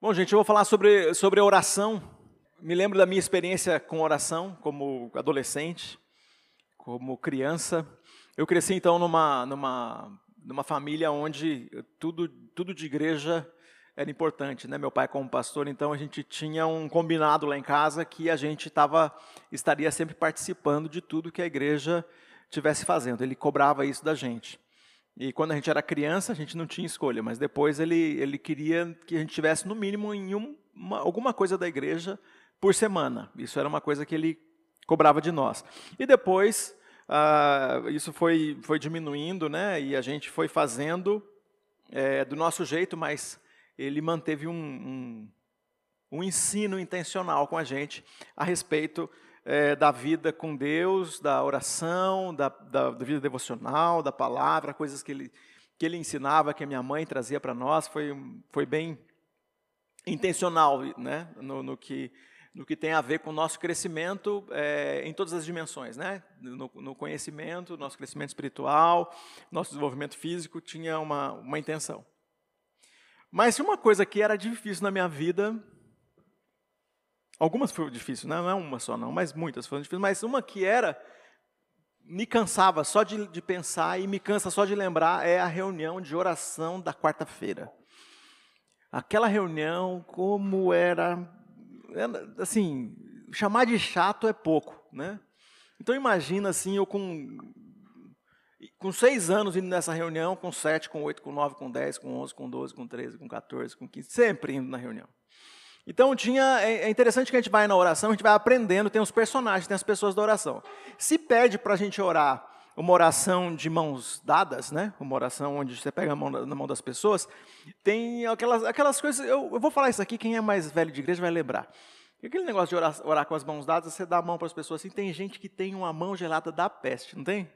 Bom, gente, eu vou falar sobre, sobre oração. Me lembro da minha experiência com oração como adolescente, como criança. Eu cresci então numa, numa, numa família onde tudo, tudo de igreja era importante, né? Meu pai como pastor, então a gente tinha um combinado lá em casa que a gente tava, estaria sempre participando de tudo que a igreja tivesse fazendo. Ele cobrava isso da gente. E quando a gente era criança, a gente não tinha escolha, mas depois ele, ele queria que a gente tivesse, no mínimo, em um, uma, alguma coisa da igreja por semana. Isso era uma coisa que ele cobrava de nós. E depois, uh, isso foi, foi diminuindo, né? E a gente foi fazendo é, do nosso jeito, mas ele manteve um, um, um ensino intencional com a gente a respeito é, da vida com Deus, da oração, da, da, da, vida devocional, da palavra, coisas que ele, que ele ensinava, que a minha mãe trazia para nós, foi, foi bem intencional né, no, no, que, no que tem a ver com o nosso crescimento é, em todas as dimensões. Né? No, no, conhecimento, nosso crescimento espiritual, nosso desenvolvimento físico tinha uma, uma intenção. Mas uma coisa que era difícil na minha vida Algumas foram difíceis, né? não é uma só não, mas muitas foram difíceis. Mas uma que era, me cansava só de, de pensar e me cansa só de lembrar, é a reunião de oração da quarta-feira. Aquela reunião, como era, era, assim, chamar de chato é pouco, né? Então imagina assim, eu com, com seis anos indo nessa reunião, com sete, com oito, com nove, com dez, com onze, com doze, com treze, com 14, com quinze, sempre indo na reunião. Então tinha, é, é interessante que a gente vai na oração, a gente vai aprendendo, tem os personagens, tem as pessoas da oração. Se pede para a gente orar uma oração de mãos dadas, né? Uma oração onde você pega a mão na mão das pessoas, tem aquelas, aquelas coisas. Eu, eu vou falar isso aqui, quem é mais velho de igreja vai lembrar. Aquele negócio de orar, orar com as mãos dadas, você dá a mão para as pessoas assim, tem gente que tem uma mão gelada da peste, não tem?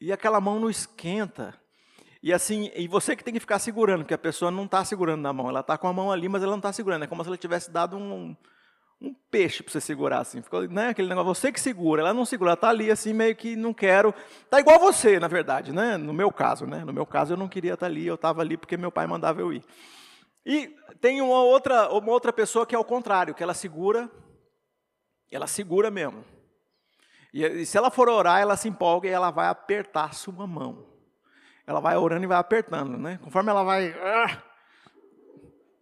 E aquela mão não esquenta. E assim, e você que tem que ficar segurando, que a pessoa não está segurando na mão, ela está com a mão ali, mas ela não está segurando. É como se ela tivesse dado um, um peixe para você segurar, assim. Ficou, né, aquele negócio, você que segura, ela não segura, ela está ali assim, meio que não quero. Está igual você, na verdade, né? No meu caso, né? No meu caso, eu não queria estar tá ali, eu estava ali porque meu pai mandava eu ir. E tem uma outra, uma outra pessoa que é o contrário, que ela segura, ela segura mesmo. E, e se ela for orar, ela se empolga e ela vai apertar sua mão ela vai orando e vai apertando, né? Conforme ela vai. Ah,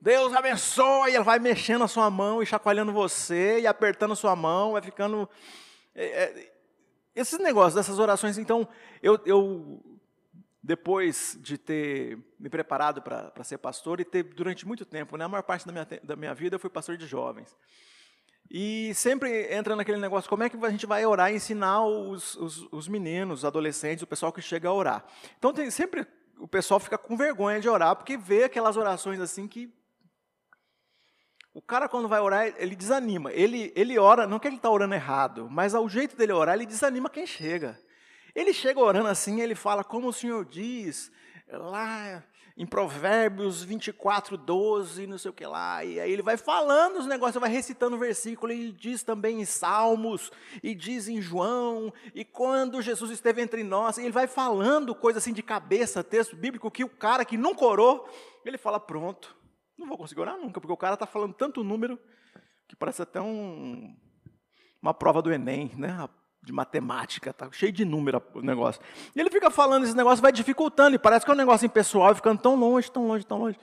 Deus abençoe, ela vai mexendo a sua mão e chacoalhando você e apertando a sua mão, vai ficando. É, é, esses negócios, dessas orações, então, eu, eu depois de ter me preparado para ser pastor e ter durante muito tempo, né, a maior parte da minha, da minha vida eu fui pastor de jovens. E sempre entra naquele negócio, como é que a gente vai orar e ensinar os, os, os meninos, os adolescentes, o pessoal que chega a orar. Então tem, sempre o pessoal fica com vergonha de orar, porque vê aquelas orações assim que. O cara, quando vai orar, ele desanima. Ele, ele ora, não que ele está orando errado, mas ao jeito dele orar, ele desanima quem chega. Ele chega orando assim, ele fala, como o Senhor diz, lá em Provérbios 24, 12, não sei o que lá, e aí ele vai falando os negócios, vai recitando o versículo, e diz também em Salmos, e diz em João, e quando Jesus esteve entre nós, ele vai falando coisa assim de cabeça, texto bíblico, que o cara que nunca orou, ele fala, pronto, não vou conseguir orar nunca, porque o cara está falando tanto número, que parece até um, uma prova do Enem, né? De matemática, tá cheio de número o negócio. E ele fica falando esse negócio, vai dificultando, e parece que é um negócio impessoal, ficando tão longe, tão longe, tão longe.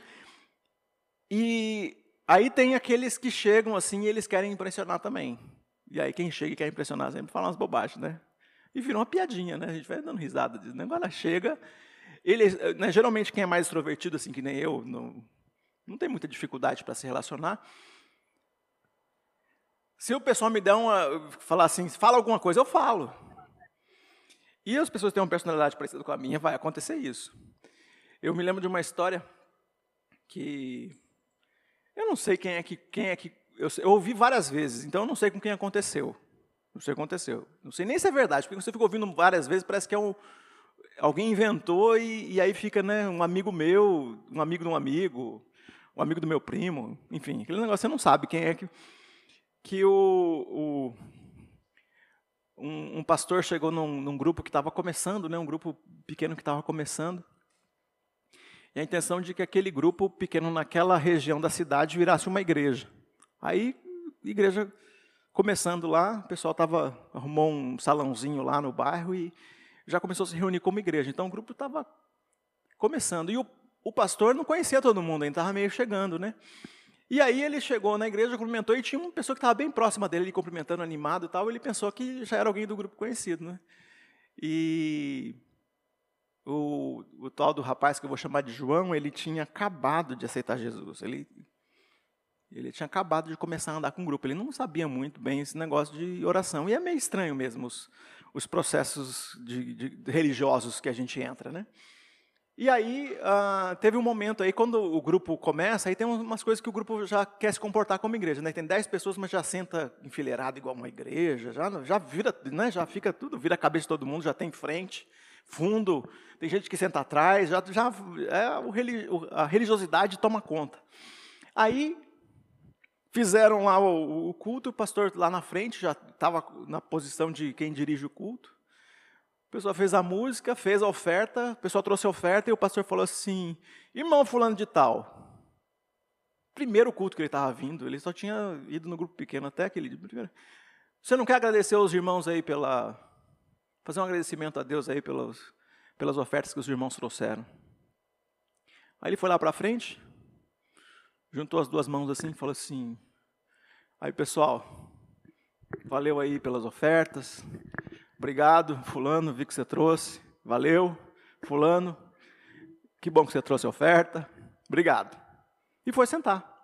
E aí tem aqueles que chegam assim e eles querem impressionar também. E aí quem chega e quer impressionar sempre fala umas bobagens, né? E vira uma piadinha, né? A gente vai dando risada disso. Agora chega, ele, né, geralmente quem é mais extrovertido, assim que nem eu, não, não tem muita dificuldade para se relacionar. Se o pessoal me der uma. falar assim, fala alguma coisa, eu falo. E as pessoas têm uma personalidade parecida com a minha, vai acontecer isso. Eu me lembro de uma história que. Eu não sei quem é que. Quem é que eu, eu ouvi várias vezes, então eu não sei com quem aconteceu. Não sei o que aconteceu. Não sei nem se é verdade, porque você fica ouvindo várias vezes, parece que é um. Alguém inventou e, e aí fica né, um amigo meu, um amigo de um amigo, um amigo do meu primo, enfim, aquele negócio você não sabe quem é que que o, o um, um, pastor chegou num, num grupo que estava começando, né, um grupo pequeno que estava começando. E a intenção de que aquele grupo pequeno naquela região da cidade virasse uma igreja. Aí, igreja começando lá, o pessoal tava, arrumou um salãozinho lá no bairro e já começou a se reunir como igreja. Então o grupo estava começando. E o, o pastor não conhecia todo mundo, ainda estava meio chegando, né? E aí ele chegou na igreja, cumprimentou e tinha uma pessoa que estava bem próxima dele, ele cumprimentando, animado e tal. Ele pensou que já era alguém do grupo conhecido, né? E o, o tal do rapaz que eu vou chamar de João, ele tinha acabado de aceitar Jesus. Ele, ele tinha acabado de começar a andar com o grupo. Ele não sabia muito bem esse negócio de oração. E é meio estranho mesmo os, os processos de, de, religiosos que a gente entra, né? E aí, uh, teve um momento aí, quando o grupo começa, aí tem umas coisas que o grupo já quer se comportar como igreja. Né? Tem dez pessoas, mas já senta enfileirado igual uma igreja, já, já vira, né? já fica tudo, vira a cabeça de todo mundo, já tem frente, fundo, tem gente que senta atrás, já, já é, a religiosidade toma conta. Aí, fizeram lá o, o culto, o pastor lá na frente já estava na posição de quem dirige o culto. O pessoal fez a música, fez a oferta, o pessoal trouxe a oferta e o pastor falou assim: irmão Fulano de Tal. Primeiro culto que ele estava vindo, ele só tinha ido no grupo pequeno até aquele. Você não quer agradecer aos irmãos aí pela. fazer um agradecimento a Deus aí pelas, pelas ofertas que os irmãos trouxeram? Aí ele foi lá para frente, juntou as duas mãos assim e falou assim: Aí pessoal, valeu aí pelas ofertas, Obrigado, Fulano, vi que você trouxe. Valeu, Fulano. Que bom que você trouxe a oferta. Obrigado. E foi sentar.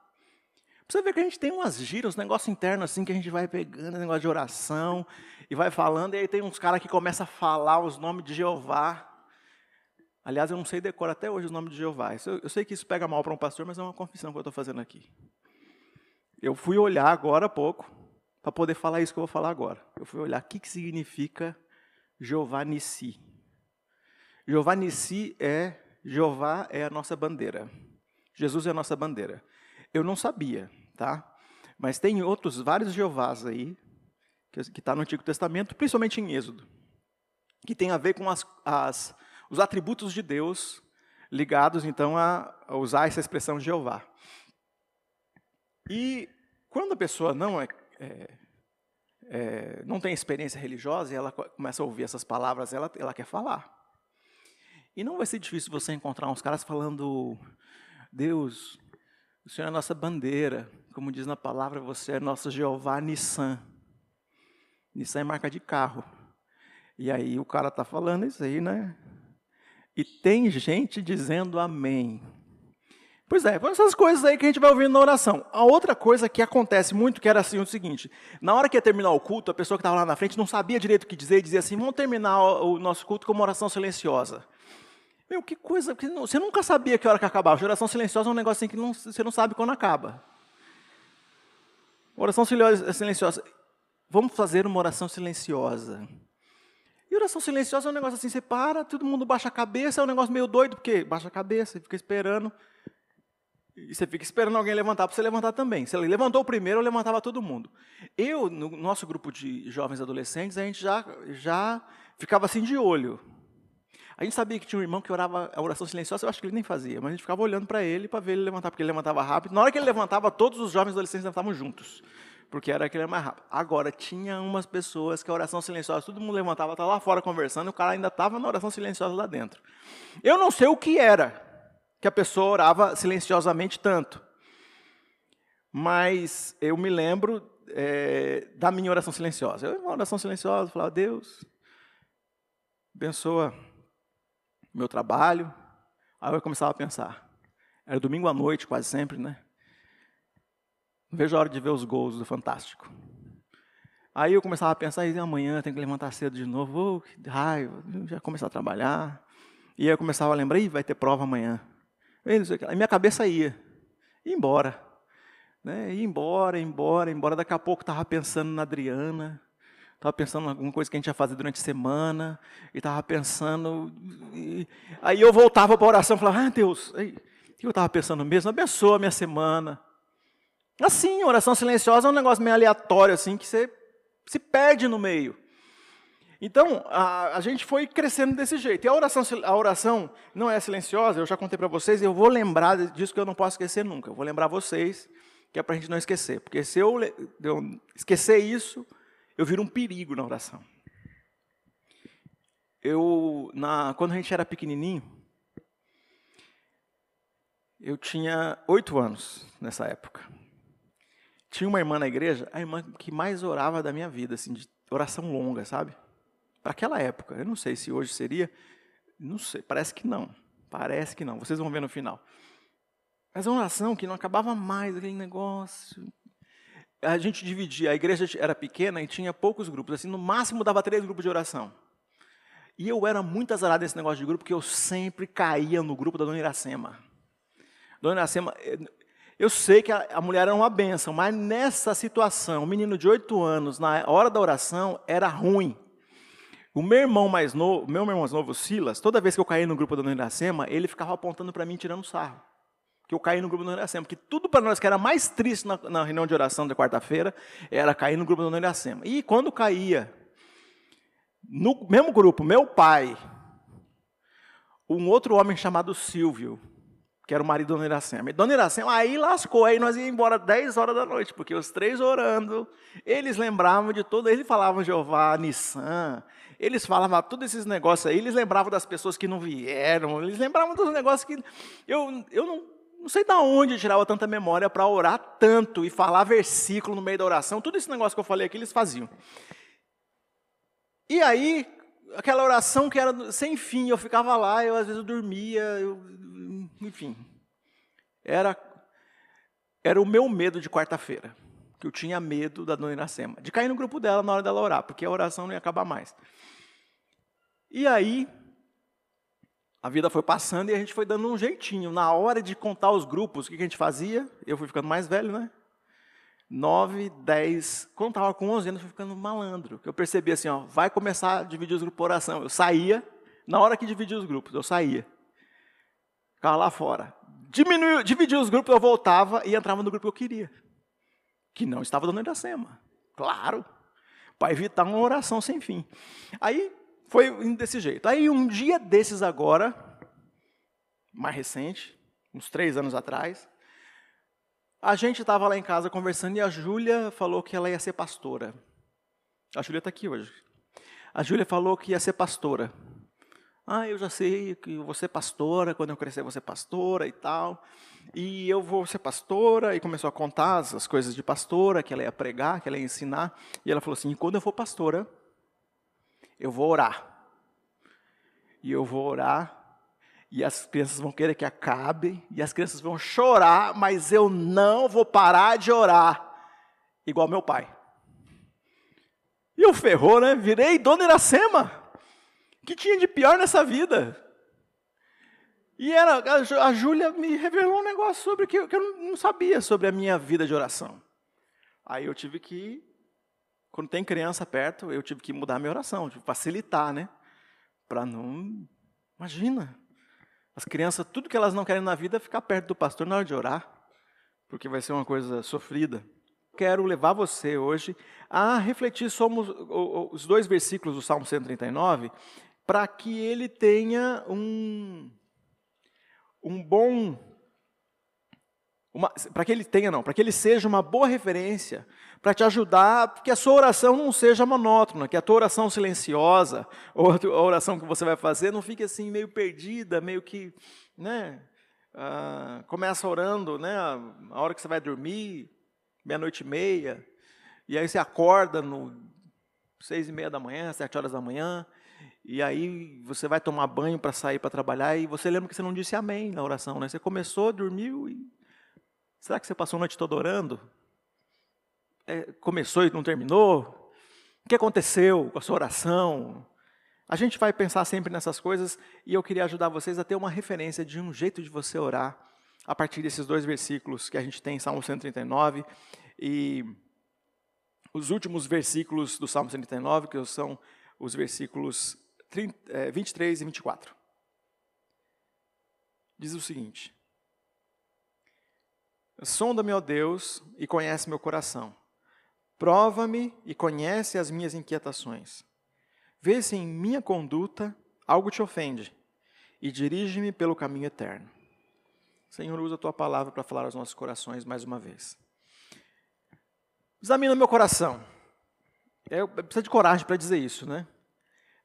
Você vê que a gente tem umas giras, um negócio interno assim, que a gente vai pegando, negócio de oração, e vai falando, e aí tem uns caras que começam a falar os nomes de Jeová. Aliás, eu não sei decorar até hoje os nomes de Jeová. Eu sei que isso pega mal para um pastor, mas é uma confissão que eu estou fazendo aqui. Eu fui olhar agora há pouco, para poder falar isso que eu vou falar agora. Eu fui olhar o que, que significa Jeová Nissi. Jeová Nissi é Jeová é a nossa bandeira. Jesus é a nossa bandeira. Eu não sabia, tá? Mas tem outros vários Jeovás aí que está no Antigo Testamento, principalmente em Êxodo, que tem a ver com as, as, os atributos de Deus ligados então a, a usar essa expressão Jeová. E quando a pessoa não é é, é, não tem experiência religiosa e ela começa a ouvir essas palavras, ela, ela quer falar. E não vai ser difícil você encontrar uns caras falando: Deus, o Senhor é a nossa bandeira. Como diz na palavra, você é nosso Jeová Nissan. Nissan é marca de carro. E aí o cara está falando isso aí, né? E tem gente dizendo amém. Pois é, essas coisas aí que a gente vai ouvindo na oração. A outra coisa que acontece muito, que era assim, o seguinte, na hora que ia terminar o culto, a pessoa que estava lá na frente não sabia direito o que dizer, e dizia assim, vamos terminar o nosso culto com uma oração silenciosa. Meu, que coisa, você nunca sabia que hora que acabava. A oração silenciosa é um negócio assim que não, você não sabe quando acaba. Oração silenciosa. Vamos fazer uma oração silenciosa. E oração silenciosa é um negócio assim, você para, todo mundo baixa a cabeça, é um negócio meio doido, porque baixa a cabeça, fica esperando. E você fica esperando alguém levantar para você levantar também. Se ele levantou primeiro, eu levantava todo mundo. Eu, no nosso grupo de jovens adolescentes, a gente já, já ficava assim de olho. A gente sabia que tinha um irmão que orava a oração silenciosa, eu acho que ele nem fazia, mas a gente ficava olhando para ele para ver ele levantar, porque ele levantava rápido. Na hora que ele levantava, todos os jovens adolescentes levantavam juntos, porque era aquele mais rápido. Agora, tinha umas pessoas que a oração silenciosa, todo mundo levantava, estava lá fora conversando, e o cara ainda estava na oração silenciosa lá dentro. Eu não sei o que era, que a pessoa orava silenciosamente tanto. Mas eu me lembro é, da minha oração silenciosa. Eu, uma oração silenciosa, falava, Deus, abençoa meu trabalho. Aí eu começava a pensar. Era domingo à noite, quase sempre, né? Não vejo a hora de ver os gols do Fantástico. Aí eu começava a pensar, amanhã tem que levantar cedo de novo, oh, que raiva, já começar a trabalhar. E aí eu começava a lembrar, vai ter prova amanhã. A minha cabeça ia, ia embora. Né? Ia embora, ia embora, embora. Daqui a pouco estava pensando na Adriana, estava pensando em alguma coisa que a gente ia fazer durante a semana, e estava pensando. E... Aí eu voltava para a oração e falava: Ah, Deus, o que eu estava pensando mesmo? Abençoa a minha semana. Assim, oração silenciosa é um negócio meio aleatório, assim, que você se perde no meio. Então, a, a, gente foi crescendo desse jeito. E a oração, a oração não é silenciosa, eu já contei para vocês, eu vou lembrar disso que eu não posso esquecer nunca. Eu vou lembrar vocês, que é para a gente não esquecer. Porque se eu, eu esquecer isso, eu viro um perigo na oração. Eu, na, quando a gente era pequenininho, eu tinha oito anos nessa época. Tinha uma irmã na igreja, a irmã que mais orava da minha vida, assim, de oração longa, sabe? Para aquela época. Eu não sei se hoje seria. Não sei, parece que não. Parece que não. Vocês vão ver no final. Mas é uma oração que não acabava mais, aquele negócio. A gente dividia, a igreja era pequena e tinha poucos grupos, assim, no máximo dava três grupos de oração. E eu era muito azarado nesse negócio de grupo, porque eu sempre caía no grupo da Dona Iracema. Dona Iracema, eu sei que a, mulher era uma benção, mas nessa situação, o menino de oito anos, na hora da oração, era ruim. O meu irmão mais novo, meu irmão mais novo, Silas, toda vez que eu caí no grupo da Iracema, ele ficava apontando para mim, tirando sarro. Que eu caí no grupo da Iracema. Porque tudo para nós que era mais triste na, na reunião de oração da quarta-feira, era cair no grupo da Iracema. E quando caía, no mesmo grupo, meu pai, um outro homem chamado Silvio, que era o marido da Dona Iracema. Dona Iracema, aí lascou, aí nós íamos embora 10 horas da noite, porque os três orando, eles lembravam de tudo, eles falavam Jeová, Nissan, eles falavam todos esses negócios aí, eles lembravam das pessoas que não vieram, eles lembravam dos negócios que eu, eu não, não sei de onde tirava tanta memória para orar tanto e falar versículo no meio da oração, tudo esse negócio que eu falei aqui, eles faziam. E aí, aquela oração que era sem fim, eu ficava lá, eu às vezes eu dormia, eu, enfim. Era, era o meu medo de quarta-feira, que eu tinha medo da dona Iracema, de cair no grupo dela na hora dela orar, porque a oração não ia acabar mais. E aí, a vida foi passando e a gente foi dando um jeitinho. Na hora de contar os grupos, o que a gente fazia? Eu fui ficando mais velho, né? 9, 10. Quando estava com 11 anos, eu fui ficando malandro. Eu percebi assim, ó, vai começar a dividir os grupos por oração. Eu saía, na hora que dividia os grupos, eu saía. Ficava lá fora. Diminuiu, dividia os grupos, eu voltava e entrava no grupo que eu queria. Que não estava dando Iracema. Claro. Para evitar uma oração sem fim. Aí foi desse jeito. Aí um dia desses agora, mais recente, uns três anos atrás, a gente estava lá em casa conversando e a Júlia falou que ela ia ser pastora. A Júlia está aqui hoje. A Júlia falou que ia ser pastora. Ah, eu já sei que vou ser pastora, quando eu crescer vou ser pastora e tal. E eu vou ser pastora, e começou a contar as coisas de pastora, que ela ia pregar, que ela ia ensinar. E ela falou assim: quando eu for pastora, eu vou orar. E eu vou orar e as crianças vão querer que acabe, e as crianças vão chorar, mas eu não vou parar de orar, igual meu pai. E eu ferrou, né? Virei dona Iracema. que tinha de pior nessa vida? E era, a Júlia me revelou um negócio sobre que, que eu não sabia sobre a minha vida de oração. Aí eu tive que, quando tem criança perto, eu tive que mudar a minha oração, facilitar, né? Para não. Imagina, as crianças, tudo que elas não querem na vida é ficar perto do pastor na hora de orar, porque vai ser uma coisa sofrida. Quero levar você hoje a refletir sobre os dois versículos do Salmo 139, para que ele tenha um, um bom. Para que ele tenha, não, para que ele seja uma boa referência para te ajudar, que a sua oração não seja monótona, que a tua oração silenciosa, ou a oração que você vai fazer, não fique assim meio perdida, meio que, né, ah, começa orando, né, a hora que você vai dormir, meia-noite e meia, e aí você acorda no seis e meia da manhã, sete horas da manhã, e aí você vai tomar banho para sair para trabalhar, e você lembra que você não disse amém na oração, né? Você começou, dormiu e... Será que você passou a noite toda orando? É, começou e não terminou? O que aconteceu com a sua oração? A gente vai pensar sempre nessas coisas e eu queria ajudar vocês a ter uma referência de um jeito de você orar a partir desses dois versículos que a gente tem em Salmo 139 e os últimos versículos do Salmo 139, que são os versículos 30, é, 23 e 24. Diz o seguinte: Sonda-me, ó Deus, e conhece meu coração. Prova-me e conhece as minhas inquietações. vê se em minha conduta algo te ofende e dirige-me pelo caminho eterno. Senhor, usa a tua palavra para falar aos nossos corações mais uma vez. Examina meu coração. Eu preciso de coragem para dizer isso, né?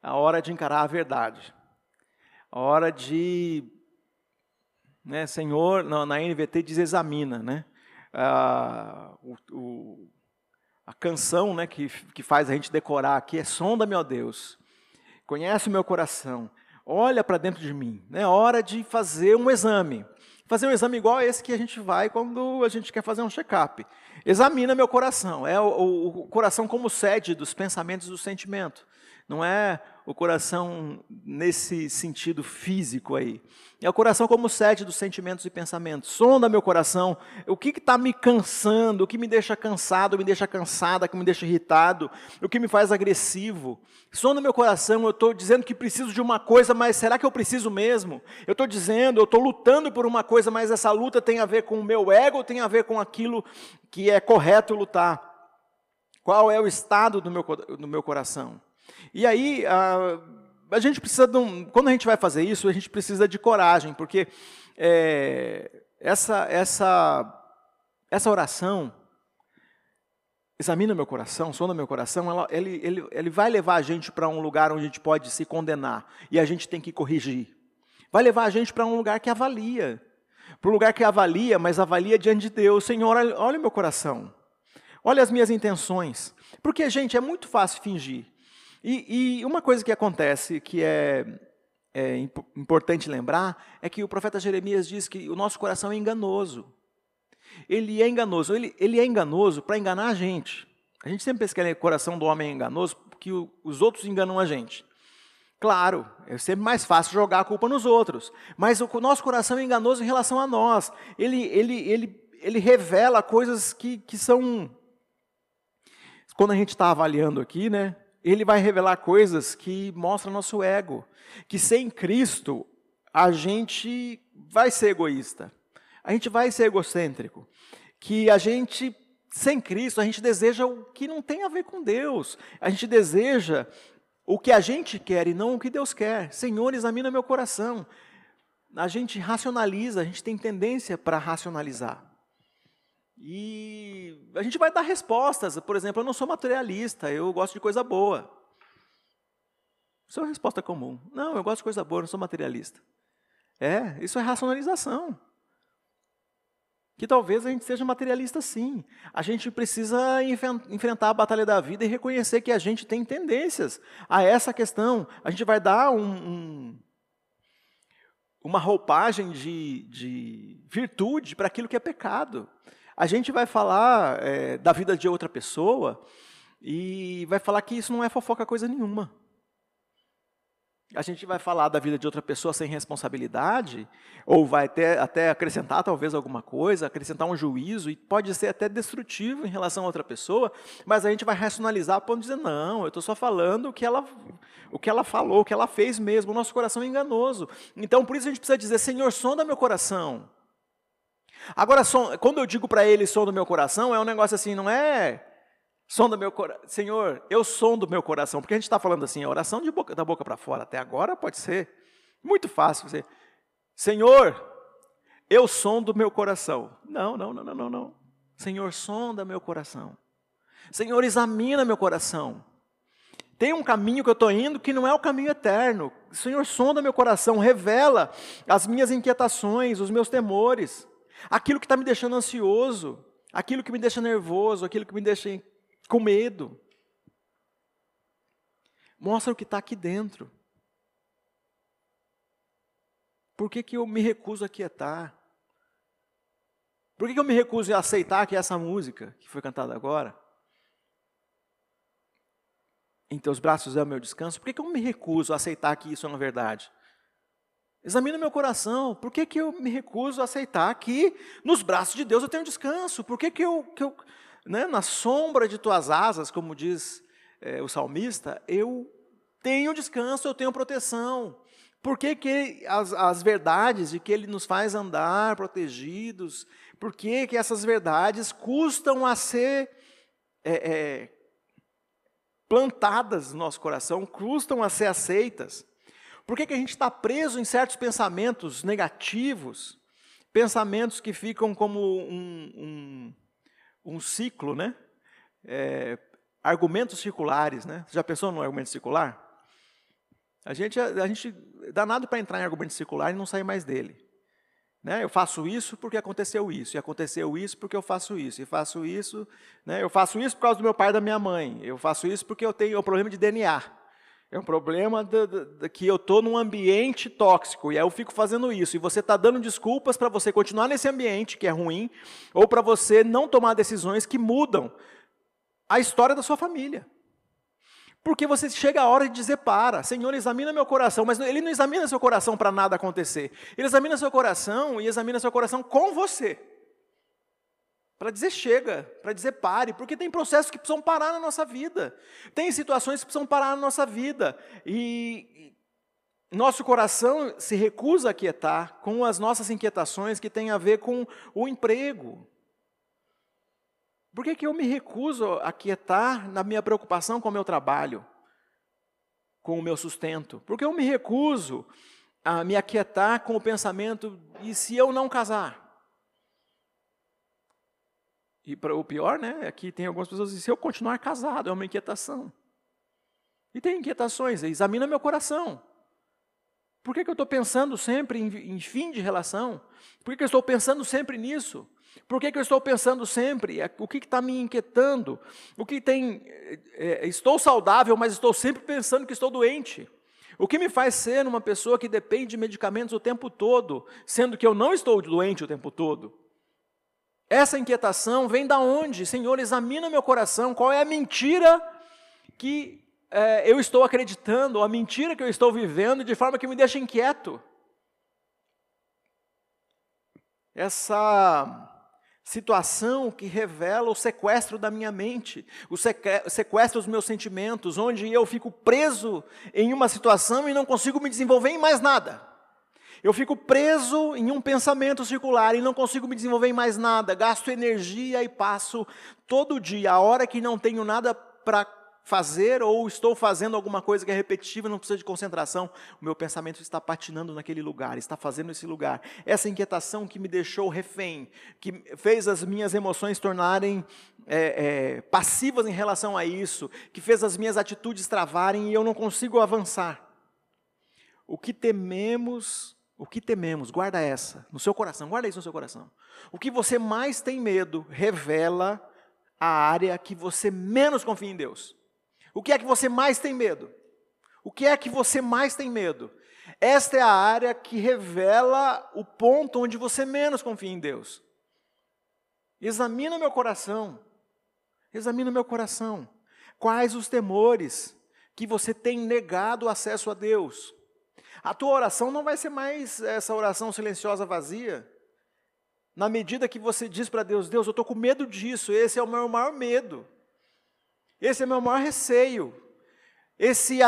A hora de encarar a verdade. A hora de, né, Senhor, na, na NVT diz examina, né? Ah, o, o, a canção, né, que, que faz a gente decorar aqui é sonda, meu Deus. Conhece o meu coração. Olha para dentro de mim. É né? hora de fazer um exame. Fazer um exame igual a esse que a gente vai quando a gente quer fazer um check-up. Examina meu coração. É o, o, o coração como sede dos pensamentos e do sentimento. Não é o coração nesse sentido físico aí. É o coração como sede dos sentimentos e pensamentos. Sonda meu coração. O que está me cansando? O que me deixa cansado? Me deixa cansada? O que me deixa irritado? O que me faz agressivo? Sonda meu coração. Eu estou dizendo que preciso de uma coisa, mas será que eu preciso mesmo? Eu estou dizendo, eu estou lutando por uma coisa, mas essa luta tem a ver com o meu ego ou tem a ver com aquilo que é correto lutar? Qual é o estado do meu, do meu coração? E aí, a, a gente precisa, de um, quando a gente vai fazer isso, a gente precisa de coragem, porque é, essa, essa, essa oração, examina meu coração, sonda meu coração, ela, ele, ele, ele vai levar a gente para um lugar onde a gente pode se condenar, e a gente tem que corrigir. Vai levar a gente para um lugar que avalia, para um lugar que avalia, mas avalia diante de Deus. Senhor, olha, olha meu coração, olha as minhas intenções. Porque, gente, é muito fácil fingir. E, e uma coisa que acontece que é, é importante lembrar é que o profeta Jeremias diz que o nosso coração é enganoso. Ele é enganoso. Ele, ele é enganoso para enganar a gente. A gente sempre pensa que o coração do homem é enganoso porque o, os outros enganam a gente. Claro, é sempre mais fácil jogar a culpa nos outros. Mas o nosso coração é enganoso em relação a nós. Ele, ele, ele, ele revela coisas que, que são. Quando a gente está avaliando aqui, né? Ele vai revelar coisas que mostram nosso ego. Que sem Cristo, a gente vai ser egoísta. A gente vai ser egocêntrico. Que a gente, sem Cristo, a gente deseja o que não tem a ver com Deus. A gente deseja o que a gente quer e não o que Deus quer. Senhor, examina meu coração. A gente racionaliza, a gente tem tendência para racionalizar. E a gente vai dar respostas. Por exemplo, eu não sou materialista, eu gosto de coisa boa. Isso é uma resposta comum. Não, eu gosto de coisa boa, eu não sou materialista. É, isso é racionalização. Que talvez a gente seja materialista sim. A gente precisa enfrentar a batalha da vida e reconhecer que a gente tem tendências a essa questão. A gente vai dar um, um, uma roupagem de, de virtude para aquilo que é pecado. A gente vai falar é, da vida de outra pessoa e vai falar que isso não é fofoca coisa nenhuma. A gente vai falar da vida de outra pessoa sem responsabilidade, ou vai até, até acrescentar talvez alguma coisa, acrescentar um juízo, e pode ser até destrutivo em relação a outra pessoa, mas a gente vai racionalizar a ponto de dizer, não, eu estou só falando o que, ela, o que ela falou, o que ela fez mesmo, o nosso coração é enganoso. Então, por isso a gente precisa dizer, Senhor, sonda meu coração. Agora, quando eu digo para ele som do meu coração, é um negócio assim, não é som do meu coração. Senhor, eu som do meu coração. Porque a gente está falando assim, a oração de boca, da boca para fora. Até agora pode ser muito fácil. Você, Senhor, eu som do meu coração. Não, não, não, não, não, não. Senhor, sonda meu coração. Senhor, examina meu coração. Tem um caminho que eu estou indo que não é o caminho eterno. Senhor, sonda meu coração, revela as minhas inquietações, os meus temores aquilo que está me deixando ansioso, aquilo que me deixa nervoso, aquilo que me deixa com medo. Mostra o que está aqui dentro. Por que, que eu me recuso a quietar? Por que, que eu me recuso a aceitar que essa música, que foi cantada agora, em teus braços é o meu descanso, por que, que eu me recuso a aceitar que isso é uma verdade? Examina meu coração. Por que, que eu me recuso a aceitar que nos braços de Deus eu tenho descanso? Por que, que eu, que eu né, na sombra de tuas asas, como diz é, o salmista, eu tenho descanso, eu tenho proteção? Por que, que as, as verdades de que Ele nos faz andar protegidos, por que, que essas verdades custam a ser é, é, plantadas no nosso coração, custam a ser aceitas. Por que, que a gente está preso em certos pensamentos negativos, pensamentos que ficam como um, um, um ciclo, né? É, argumentos circulares, né? Você já pensou no argumento circular? A gente, a, gente dá nada para entrar em argumento circular e não sair mais dele. Né? Eu faço isso porque aconteceu isso, e aconteceu isso porque eu faço isso, e faço isso, né? eu faço isso por causa do meu pai e da minha mãe, eu faço isso porque eu tenho um problema de DNA. É um problema de, de, de, que eu estou num ambiente tóxico, e aí eu fico fazendo isso, e você está dando desculpas para você continuar nesse ambiente que é ruim, ou para você não tomar decisões que mudam a história da sua família. Porque você chega a hora de dizer para, Senhor, examina meu coração, mas ele não examina seu coração para nada acontecer. Ele examina seu coração e examina seu coração com você. Para dizer chega, para dizer pare, porque tem processos que precisam parar na nossa vida. Tem situações que precisam parar na nossa vida. E nosso coração se recusa a quietar com as nossas inquietações que têm a ver com o emprego, por que, que eu me recuso a quietar na minha preocupação com o meu trabalho, com o meu sustento? Por que eu me recuso a me aquietar com o pensamento, e se eu não casar? E para o pior, né, aqui é tem algumas pessoas que dizem, se eu continuar casado, é uma inquietação. E tem inquietações, examina meu coração. Por que, que eu estou pensando sempre em, em, fim de relação? Por que, que eu estou pensando sempre nisso? Por que, que eu estou pensando sempre? É, o que está me inquietando? O que tem. É, estou saudável, mas estou sempre pensando que estou doente. O que me faz ser uma pessoa que depende de medicamentos o tempo todo, sendo que eu não estou doente o tempo todo? Essa inquietação vem da onde? Senhor, examina meu coração. Qual é a mentira que é, eu estou acreditando, a mentira que eu estou vivendo, de forma que me deixa inquieto? Essa situação que revela o sequestro da minha mente, o sequestro dos meus sentimentos, onde eu fico preso em uma situação e não consigo me desenvolver em mais nada. Eu fico preso em um pensamento circular e não consigo me desenvolver em mais nada. Gasto energia e passo todo dia, a hora que não tenho nada para fazer ou estou fazendo alguma coisa que é repetitiva, não precisa de concentração, o meu pensamento está patinando naquele lugar, está fazendo esse lugar. Essa inquietação que me deixou refém, que fez as minhas emoções tornarem é, é, passivas em relação a isso, que fez as minhas atitudes travarem e eu não consigo avançar. O que tememos, o que tememos, guarda essa no seu coração, guarda isso no seu coração. O que você mais tem medo revela a área que você menos confia em Deus. O que é que você mais tem medo? O que é que você mais tem medo? Esta é a área que revela o ponto onde você menos confia em Deus. Examina meu coração. Examina meu coração. Quais os temores que você tem negado acesso a Deus? A tua oração não vai ser mais essa oração silenciosa vazia. Na medida que você diz para Deus: Deus, eu estou com medo disso, esse é o meu maior medo. Esse é meu maior receio. Esse,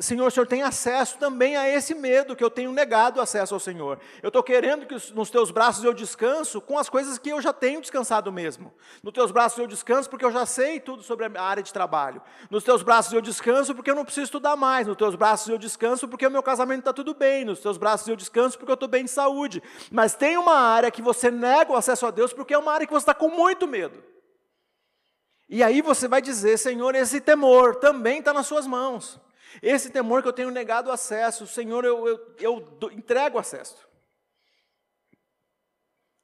Senhor, o Senhor tem acesso também a esse medo que eu tenho negado acesso ao Senhor. Eu estou querendo que nos teus braços eu descanso com as coisas que eu já tenho descansado mesmo. Nos teus braços eu descanso porque eu já sei tudo sobre a área de trabalho. Nos teus braços eu descanso porque eu não preciso estudar mais. Nos teus braços eu descanso porque o meu casamento está tudo bem. Nos teus braços eu descanso porque eu estou bem de saúde. Mas tem uma área que você nega o acesso a Deus porque é uma área que você está com muito medo. E aí você vai dizer, Senhor, esse temor também está nas suas mãos. Esse temor que eu tenho negado acesso, Senhor, eu, eu, eu entrego acesso.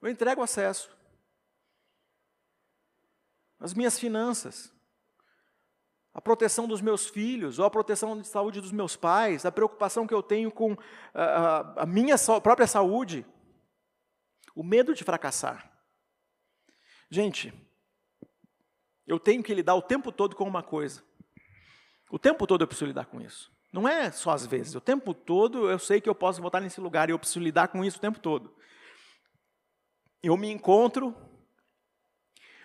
Eu entrego acesso. As minhas finanças, a proteção dos meus filhos, ou a proteção de saúde dos meus pais, a preocupação que eu tenho com a, a, minha própria saúde, o medo de fracassar. Gente, eu tenho que lidar o tempo todo com uma coisa. O tempo todo eu preciso lidar com isso. Não é só às vezes. O tempo todo eu sei que eu posso voltar nesse lugar e eu preciso lidar com isso o tempo todo. Eu me encontro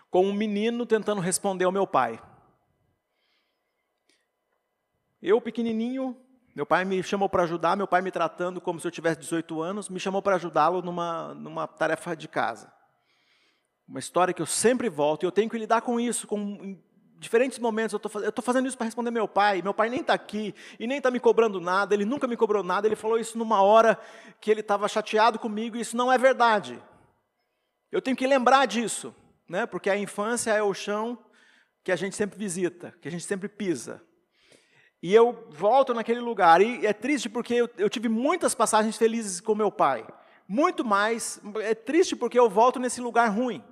com um menino tentando responder ao meu pai. Eu, pequenininho, meu pai me chamou para ajudar, meu pai me tratando como se eu tivesse 18 anos, me chamou para ajudá-lo numa, numa tarefa de casa. Uma história que eu sempre volto e eu tenho que lidar com isso, com diferentes momentos eu estou fazendo isso para responder meu pai. Meu pai nem está aqui e nem está me cobrando nada. Ele nunca me cobrou nada. Ele falou isso numa hora que ele estava chateado comigo e isso não é verdade. Eu tenho que lembrar disso, né? Porque a infância é o chão que a gente sempre visita, que a gente sempre pisa. E eu volto naquele lugar. E é triste porque eu, eu tive muitas passagens felizes com meu pai. Muito mais. É triste porque eu volto nesse lugar ruim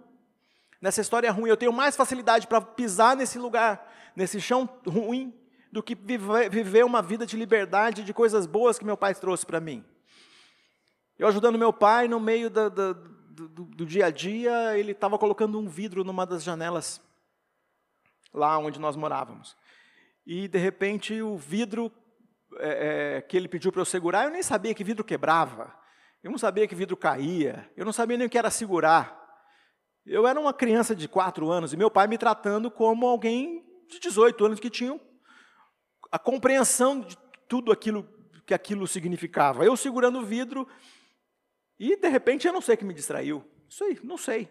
nessa história ruim. Eu tenho mais facilidade para pisar nesse lugar, nesse chão ruim, do que viver uma vida de liberdade, de coisas boas que meu pai trouxe para mim. Eu ajudando meu pai no meio da, da, do, do, dia a dia, ele estava colocando um vidro numa das janelas, lá onde nós morávamos. E, de repente, o vidro é, é, que ele pediu para eu segurar, eu nem sabia que vidro quebrava. Eu não sabia que vidro caía. Eu não sabia nem o que era segurar. Eu era uma criança de 4 anos e meu pai me tratando como alguém de 18 anos que tinha a compreensão de tudo aquilo que aquilo significava. Eu segurando o vidro e de repente eu não sei o que me distraiu. Isso aí, não sei.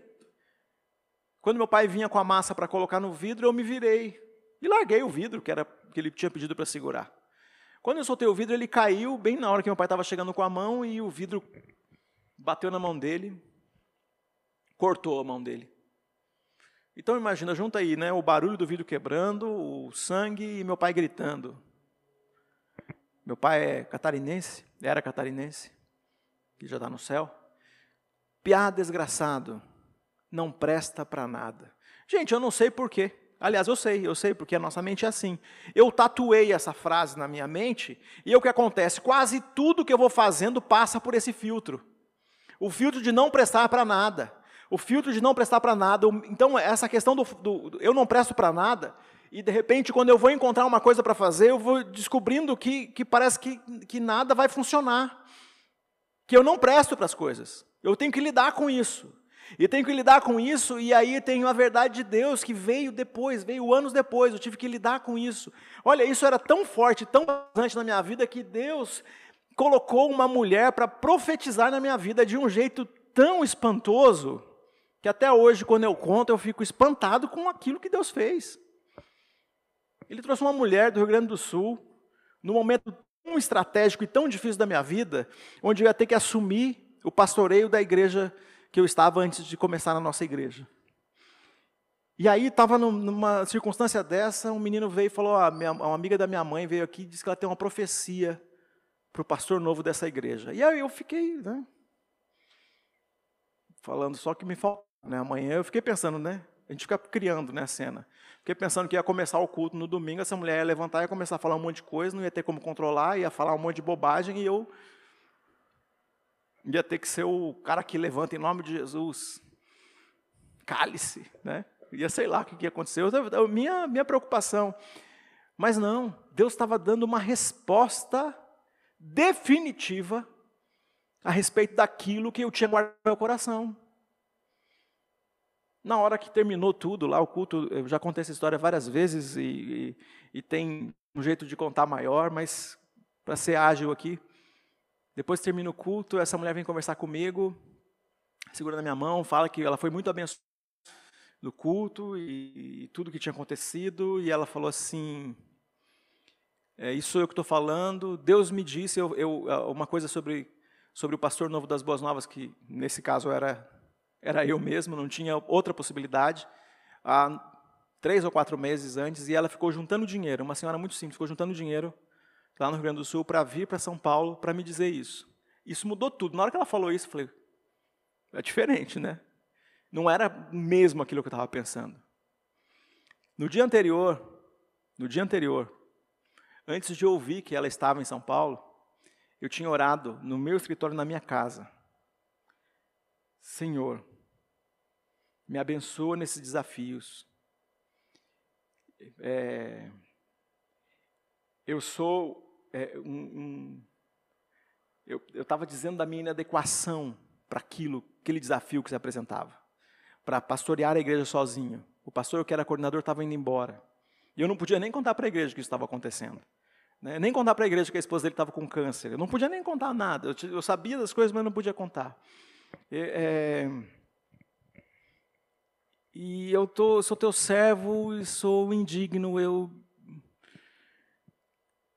Quando meu pai vinha com a massa para colocar no vidro, eu me virei e larguei o vidro que era que ele tinha pedido para segurar. Quando eu soltei o vidro, ele caiu bem na hora que meu pai estava chegando com a mão e o vidro bateu na mão dele cortou a mão dele. Então imagina, junta aí, né, o barulho do vidro quebrando, o sangue e meu pai gritando. Meu pai é catarinense, era catarinense, que já está no céu. Piá desgraçado, não presta para nada. Gente, eu não sei porquê. Aliás, eu sei, eu sei, porque a nossa mente é assim. Eu tatuei essa frase na minha mente, e o que acontece? Quase tudo que eu vou fazendo passa por esse filtro. O filtro de não prestar para nada o filtro de não prestar para nada. Então, essa questão do, do, do eu não presto para nada, e de repente, quando eu vou encontrar uma coisa para fazer, eu vou descobrindo que, que parece que, que nada vai funcionar. Que eu não presto para as coisas. Eu tenho que lidar com isso. E tenho que lidar com isso, e aí tenho a verdade de Deus que veio depois, veio anos depois, eu tive que lidar com isso. Olha, isso era tão forte, tão presente na minha vida, que Deus colocou uma mulher para profetizar na minha vida de um jeito tão espantoso, que até hoje, quando eu conto, eu fico espantado com aquilo que Deus fez. Ele trouxe uma mulher do Rio Grande do Sul, num momento tão estratégico e tão difícil da minha vida, onde eu ia ter que assumir o pastoreio da igreja que eu estava antes de começar na nossa igreja. E aí estava numa circunstância dessa, um menino veio e falou: ah, minha, uma amiga da minha mãe veio aqui e disse que ela tem uma profecia para o pastor novo dessa igreja. E aí eu fiquei, né, falando só que me falta né? Amanhã eu fiquei pensando, né? A gente fica criando né, a cena. Fiquei pensando que ia começar o culto no domingo, essa mulher ia levantar e ia começar a falar um monte de coisa, não ia ter como controlar, ia falar um monte de bobagem e eu ia ter que ser o cara que levanta em nome de Jesus. Cale-se, né? Ia sei lá o que ia acontecer. Eu, minha, minha preocupação. Mas não, Deus estava dando uma resposta definitiva a respeito daquilo que eu tinha guardado no meu coração. Na hora que terminou tudo lá, o culto, eu já contei essa história várias vezes e, e, e tem um jeito de contar maior, mas para ser ágil aqui, depois termina o culto, essa mulher vem conversar comigo, segura na minha mão, fala que ela foi muito abençoada no culto e, e tudo que tinha acontecido, e ela falou assim: é, Isso eu que estou falando, Deus me disse eu, eu, uma coisa sobre, sobre o pastor novo das Boas Novas, que nesse caso era era eu mesmo, não tinha outra possibilidade. Há três ou quatro meses antes, e ela ficou juntando dinheiro, uma senhora muito simples, ficou juntando dinheiro lá no Rio Grande do Sul para vir para São Paulo para me dizer isso. Isso mudou tudo. Na hora que ela falou isso, eu falei, é diferente, né? Não era mesmo aquilo que eu estava pensando. No dia anterior, no dia anterior, antes de ouvir que ela estava em São Paulo, eu tinha orado no meu escritório na minha casa. Senhor, me abençoa nesses desafios. É, eu sou é, um, um, eu estava dizendo da minha inadequação para aquilo, aquele desafio que se apresentava, para pastorear a igreja sozinho. O pastor que era coordenador estava indo embora. E eu não podia nem contar para a igreja que isso estava acontecendo. Né? Nem contar para a igreja que a esposa dele estava com câncer. Eu não podia nem contar nada. Eu, eu sabia das coisas, mas não podia contar. É, e eu tô, sou teu servo e sou indigno, eu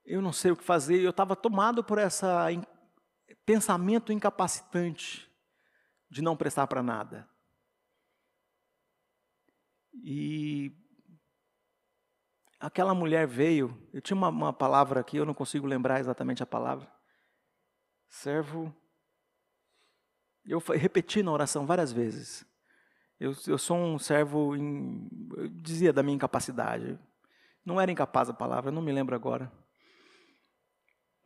eu não sei o que fazer. Eu estava tomado por esse pensamento incapacitante de não prestar para nada. E aquela mulher veio, eu tinha uma, uma, palavra aqui, eu não consigo lembrar exatamente a palavra. Servo. Eu repeti na oração várias vezes. Eu, eu sou um servo, em, eu dizia da minha incapacidade. Não era incapaz a palavra, não me lembro agora.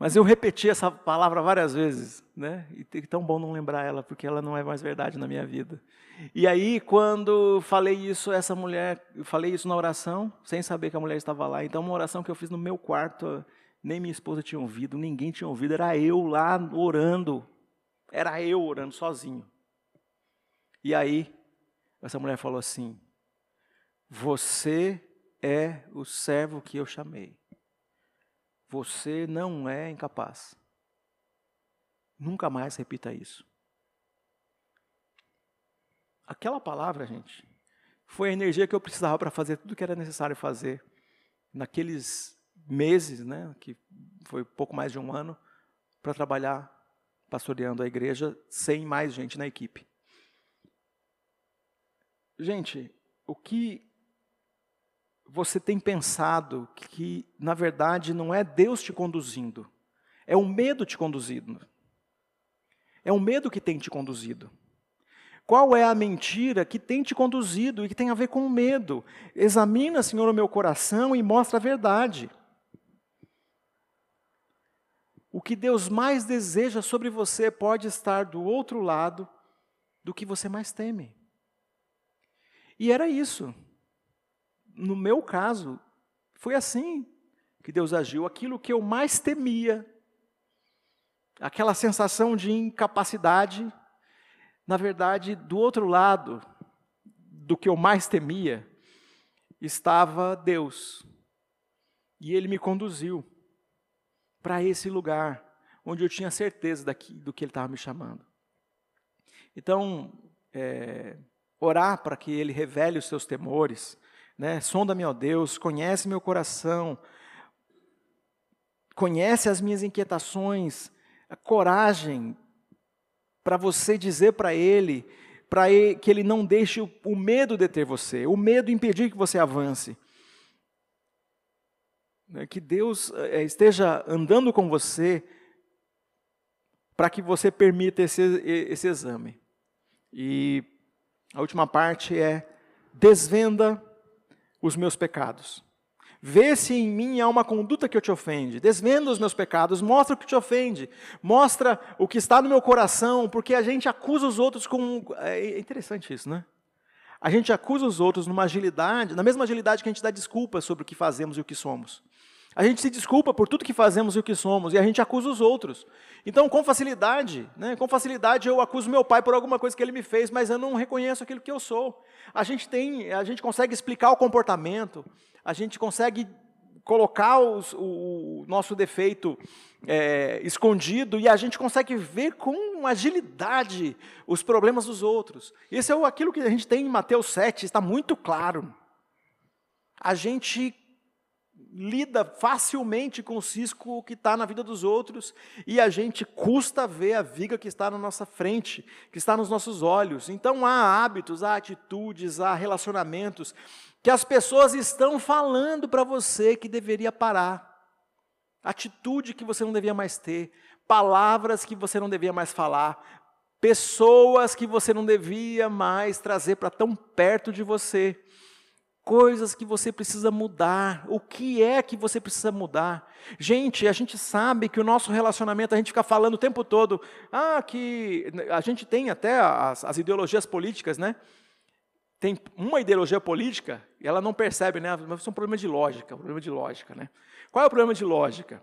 Mas eu repeti essa palavra várias vezes, né? E é tão bom não lembrar ela, porque ela não é mais verdade na minha vida. E aí, quando falei isso, essa mulher, falei isso na oração, sem saber que a mulher estava lá. Então, uma oração que eu fiz no meu quarto, nem minha esposa tinha ouvido, ninguém tinha ouvido, era eu lá orando. Era eu orando sozinho. E aí, essa mulher falou assim: Você é o servo que eu chamei. Você não é incapaz. Nunca mais repita isso. Aquela palavra, gente, foi a energia que eu precisava para fazer tudo o que era necessário fazer naqueles meses, né, que foi pouco mais de um ano, para trabalhar pastoreando a igreja sem mais gente na equipe. Gente, o que você tem pensado que, na verdade, não é Deus te conduzindo, é o medo te conduzindo. É o medo que tem te conduzido. Qual é a mentira que tem te conduzido e que tem a ver com o medo? Examina, Senhor, o meu coração e mostra a verdade. O que Deus mais deseja sobre você pode estar do outro lado do que você mais teme. E era isso no meu caso, foi assim que Deus agiu. Aquilo que eu mais temia, aquela sensação de incapacidade, na verdade, do outro lado do que eu mais temia, estava Deus. E Ele me conduziu para esse lugar onde eu tinha certeza daqui, do que Ele estava me chamando. Então, é, orar para que Ele revele os seus temores, né? Sonda-me, ó Deus, conhece meu coração, conhece as minhas inquietações, a coragem para você dizer para Ele, para que Ele não deixe o, o medo deter você, o medo impedir que você avance. Né? Que Deus é, esteja andando com você para que você permita esse, esse exame. E a última parte é desvenda os meus pecados. Vê se em mim há uma conduta que eu te ofende. Desvenda os meus pecados, mostra o que te ofende. Mostra o que está no meu coração, porque a gente acusa os outros com. É interessante isso, né? A gente acusa os outros numa agilidade, na mesma agilidade que a gente dá desculpas sobre o que fazemos e o que somos. A gente se desculpa por tudo que fazemos e o que somos, e a gente acusa os outros. Então, com facilidade, né, com facilidade eu acuso meu pai por alguma coisa que ele me fez, mas eu não reconheço aquilo que eu sou. A gente tem, a gente consegue explicar o comportamento, a gente consegue colocar os, o, o, nosso defeito é, escondido e a gente consegue ver com agilidade os problemas dos outros. Isso é aquilo que a gente tem em Mateus 7, está muito claro. A gente lida facilmente com o cisco que está na vida dos outros e a gente custa ver a viga que está na nossa frente, que está nos nossos olhos. Então há hábitos, há atitudes, há relacionamentos que as pessoas estão falando para você que deveria parar. Atitude que você não devia mais ter, palavras que você não devia mais falar, pessoas que você não devia mais trazer para tão perto de você coisas que você precisa mudar. O que é que você precisa mudar? Gente, a gente sabe que o nosso relacionamento, a gente fica falando o tempo todo, ah, que a gente tem até as, as ideologias políticas, né? Tem uma ideologia política e ela não percebe, né? Mas isso é um problema de lógica, um problema de lógica, né? Qual é o problema de lógica?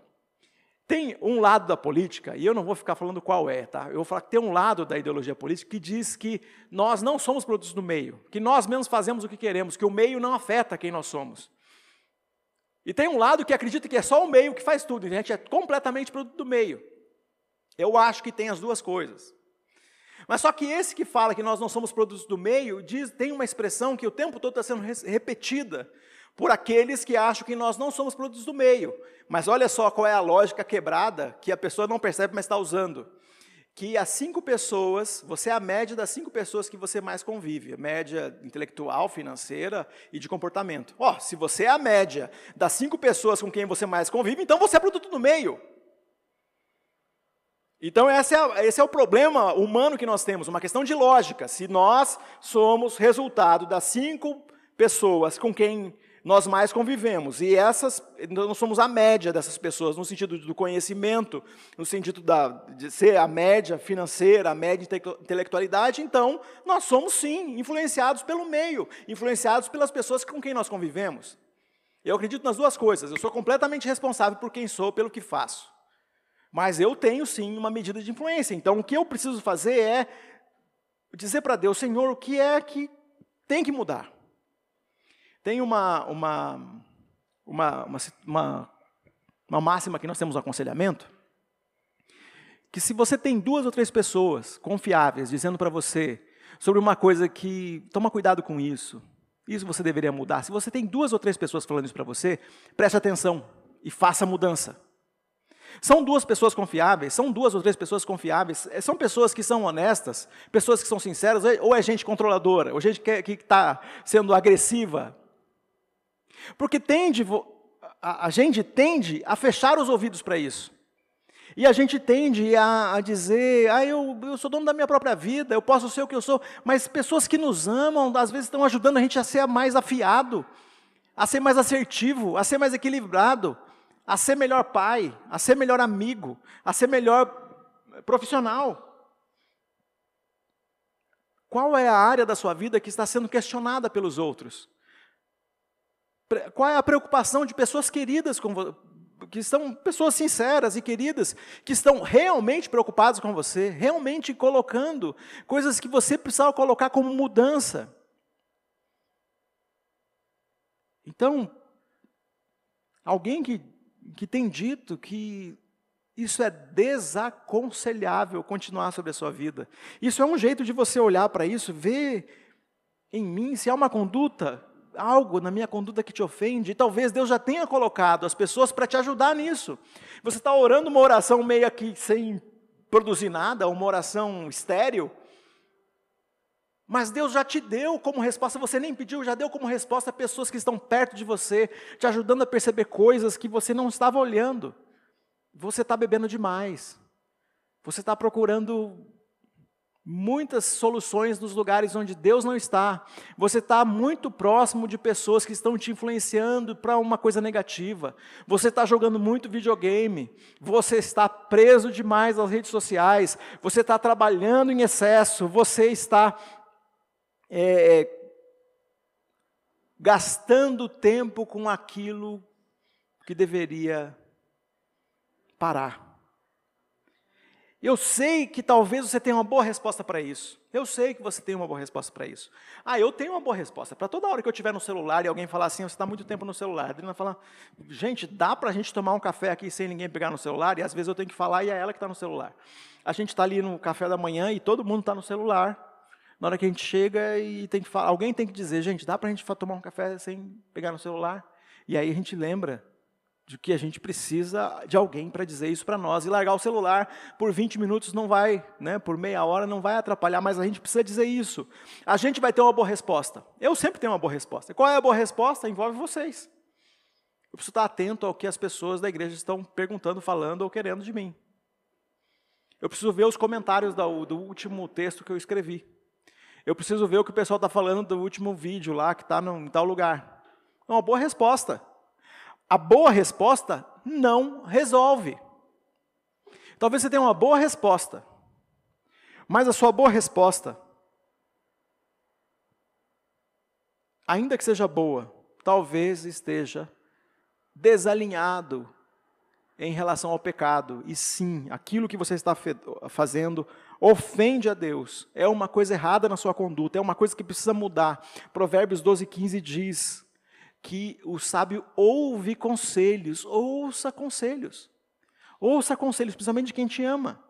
Tem um lado da política, e eu não vou ficar falando qual é, tá? Eu vou falar que tem um lado da ideologia política que diz que nós não somos produtos do meio, que nós mesmos fazemos o que queremos, que o meio não afeta quem nós somos. E tem um lado que acredita que é só o meio que faz tudo, e a gente é completamente produto do meio. Eu acho que tem as duas coisas. Mas só que esse que fala que nós não somos produtos do meio, diz, tem uma expressão que o tempo todo está sendo repetida por aqueles que acham que nós não somos produtos do meio. Mas olha só qual é a lógica quebrada que a pessoa não percebe, mas está usando. Que as cinco pessoas, você é a média das cinco pessoas que você mais convive, média intelectual, financeira e de comportamento. Ó, oh, se você é a média das cinco pessoas com quem você mais convive, então você é produto do meio. Então, esse é, esse é o problema humano que nós temos, uma questão de lógica. Se nós somos resultado das cinco pessoas com quem nós mais convivemos. E essas, nós somos a média dessas pessoas, no sentido do conhecimento, no sentido da, de ser a média financeira, a média intelectualidade. Então, nós somos sim influenciados pelo meio, influenciados pelas pessoas com quem nós convivemos. Eu acredito nas duas coisas. Eu sou completamente responsável por quem sou, pelo que faço. Mas eu tenho sim uma medida de influência. Então, o que eu preciso fazer é dizer para Deus, Senhor, o que é que tem que mudar? Tem uma, uma, uma, uma, uma máxima que nós temos no aconselhamento, que se você tem duas ou três pessoas confiáveis dizendo para você sobre uma coisa que toma cuidado com isso, isso você deveria mudar. Se você tem duas ou três pessoas falando isso para você, preste atenção e faça a mudança. São duas pessoas confiáveis, são duas ou três pessoas confiáveis, é, são pessoas que são honestas, pessoas que são sinceras, ou é gente controladora, ou gente que está sendo agressiva, porque tende, a, gente tende a fechar os ouvidos para isso. E a gente tende a, a dizer, ah, eu, eu, sou dono da minha própria vida, eu posso ser o que eu sou, mas pessoas que nos amam, às vezes estão ajudando a gente a ser mais afiado, a ser mais assertivo, a ser mais equilibrado, a ser melhor pai, a ser melhor amigo, a ser melhor profissional. Qual é a área da sua vida que está sendo questionada pelos outros? Qual é a preocupação de pessoas queridas com que são pessoas sinceras e queridas, que estão realmente preocupadas com você, realmente colocando coisas que você precisava colocar como mudança. Então, alguém que, que tem dito que isso é desaconselhável continuar sobre a sua vida. Isso é um jeito de você olhar para isso, ver em mim se há uma conduta algo na minha conduta que te ofende, e talvez Deus já tenha colocado as pessoas para te ajudar nisso. Você está orando uma oração meio aqui sem produzir nada, uma oração estéril, mas Deus já te deu como resposta, você nem pediu, já deu como resposta pessoas que estão perto de você, te ajudando a perceber coisas que você não estava olhando. Você está bebendo demais. Você está procurando muitas soluções nos lugares onde Deus não está. Você está muito próximo de pessoas que estão te influenciando para uma coisa negativa. Você está jogando muito videogame. Você está preso demais às redes sociais. Você está trabalhando em excesso. Você está é, é gastando tempo com aquilo que deveria parar. Eu sei que talvez você tenha uma boa resposta para isso. Eu sei que você tem uma boa resposta para isso. Ah, eu tenho uma boa resposta. Para toda hora que eu estiver no celular e alguém falar assim, você está muito tempo no celular. A Adriana fala, gente, dá para a gente tomar um café aqui sem ninguém pegar no celular? E às vezes eu tenho que falar e é ela que está no celular. A gente está ali no café da manhã e todo mundo está no celular. Na hora que a gente chega e tem que falar, alguém tem que dizer, gente, dá para a gente tomar um café sem pegar no celular? E aí a gente lembra de que a gente precisa de alguém para dizer isso para nós. E largar o celular por 20 minutos não vai, né, por meia hora não vai atrapalhar, mas a gente precisa dizer isso. A gente vai ter uma boa resposta. Eu sempre tenho uma boa resposta. Qual é a boa resposta? Envolve vocês. Eu preciso estar atento ao que as pessoas da igreja estão perguntando, falando ou querendo de mim. Eu preciso ver os comentários do, último texto que eu escrevi. Eu preciso ver o que o pessoal está falando do último vídeo lá, que está em tal lugar. É uma boa resposta. A boa resposta não resolve. Talvez você tenha uma boa resposta, mas a sua boa resposta, ainda que seja boa, talvez esteja desalinhado em relação ao pecado. E sim, aquilo que você está fazendo ofende a Deus, é uma coisa errada na sua conduta, é uma coisa que precisa mudar. Provérbios 12, 15 diz: que o sábio ouve conselhos, ouça conselhos. Ouça conselhos, principalmente de quem te ama.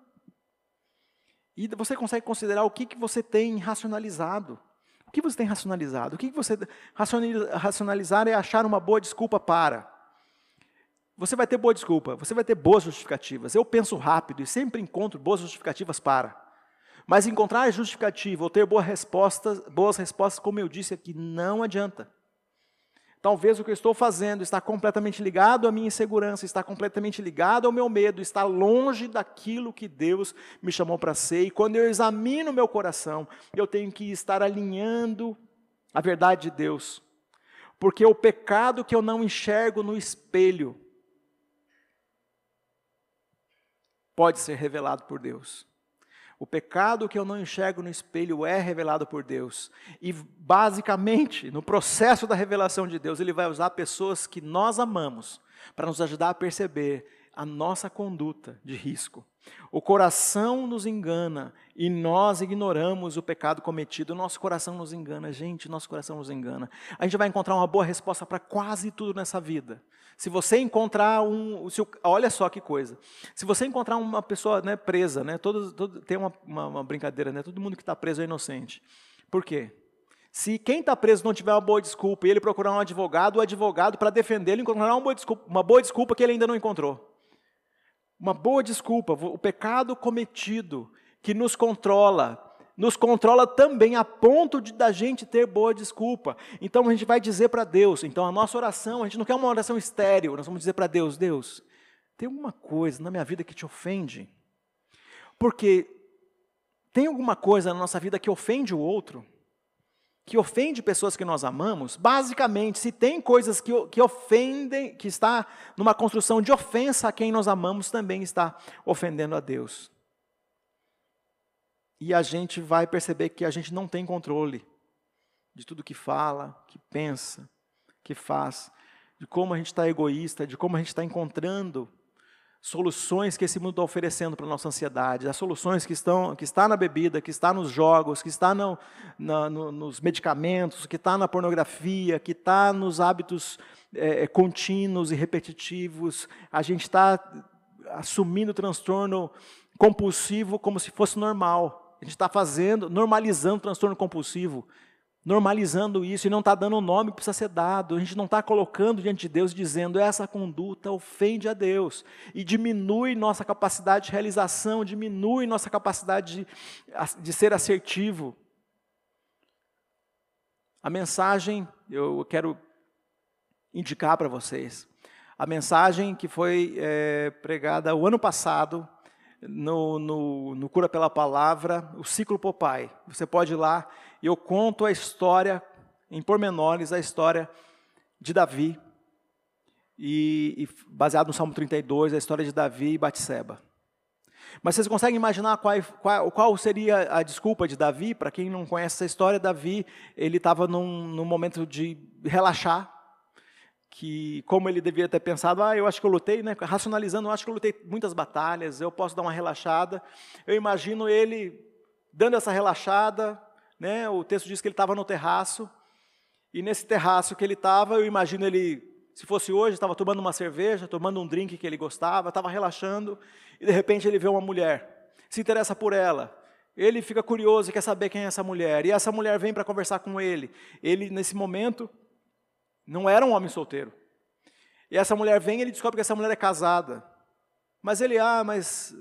E você consegue considerar o que, que você tem racionalizado. O que você tem racionalizado? O que, que você racionalizar é achar uma boa desculpa para. Você vai ter boa desculpa, você vai ter boas justificativas. Eu penso rápido e sempre encontro boas justificativas para. Mas encontrar justificativa ou ter boas respostas, boas respostas, como eu disse aqui, não adianta. Talvez o que eu estou fazendo está completamente ligado à minha insegurança, está completamente ligado ao meu medo, está longe daquilo que Deus me chamou para ser. E quando eu examino meu coração, eu tenho que estar alinhando a verdade de Deus. Porque o pecado que eu não enxergo no espelho pode ser revelado por Deus. O pecado que eu não enxergo no espelho é revelado por Deus. E, basicamente, no processo da revelação de Deus, Ele vai usar pessoas que nós amamos para nos ajudar a perceber a nossa conduta de risco. O coração nos engana e nós ignoramos o pecado cometido. Nosso coração nos engana, gente, nosso coração nos engana. A gente vai encontrar uma boa resposta para quase tudo nessa vida. Se você encontrar um. Se, olha só que coisa. Se você encontrar uma pessoa né, presa, né, todo, todo, tem uma, uma, uma brincadeira, né, todo mundo que está preso é inocente. Por quê? Se quem está preso não tiver uma boa desculpa e ele procurar um advogado, o advogado, para defendê-lo, encontrará uma boa, desculpa, uma boa desculpa que ele ainda não encontrou. Uma boa desculpa. O pecado cometido que nos controla, nos controla também a ponto de da gente ter boa desculpa. Então a gente vai dizer para Deus, então a nossa oração, a gente não quer uma oração estéril, nós vamos dizer para Deus, Deus, tem alguma coisa na minha vida que te ofende? Porque tem alguma coisa na nossa vida que ofende o outro? Que ofende pessoas que nós amamos? Basicamente, se tem coisas que, que ofendem, que está numa construção de ofensa a quem nós amamos, também está ofendendo a Deus e a gente vai perceber que a gente não tem controle de tudo que fala, que pensa, que faz, de como a gente está egoísta, de como a gente está encontrando soluções que esse mundo está oferecendo para a nossa ansiedade, as soluções que estão que está na bebida, que está nos jogos, que está no, na, no, nos medicamentos, que está na pornografia, que está nos hábitos é, contínuos e repetitivos. A gente está assumindo o transtorno compulsivo como se fosse normal. A gente está fazendo, normalizando o transtorno compulsivo, normalizando isso e não está dando o nome que precisa ser dado. A gente não está colocando diante de Deus dizendo essa conduta ofende a Deus e diminui nossa capacidade de realização, diminui nossa capacidade de, de ser assertivo. A mensagem, eu quero indicar para vocês, a mensagem que foi é, pregada o ano passado no, no, no, Cura pela Palavra, o ciclo Popai. Você pode ir lá e eu conto a história, em pormenores, a história de Davi, e, e baseado no Salmo 32, a história de Davi e Batseba. Mas vocês conseguem imaginar qual, qual, qual seria a desculpa de Davi? Para quem não conhece essa história, Davi ele estava num, num momento de relaxar, que como ele devia ter pensado, ah, eu acho que eu lutei, né? racionalizando, eu acho que eu lutei muitas batalhas, eu posso dar uma relaxada. Eu imagino ele dando essa relaxada, né? O texto diz que ele estava no terraço, e nesse terraço que ele estava, eu imagino ele, se fosse hoje, estava tomando uma cerveja, tomando um drink que ele gostava, estava relaxando, e de repente ele vê uma mulher, se interessa por ela, ele fica curioso e quer saber quem é essa mulher, e essa mulher vem para conversar com ele. Ele, nesse momento, não era um homem solteiro. E essa mulher vem e ele descobre que essa mulher é casada. Mas ele, ah, mas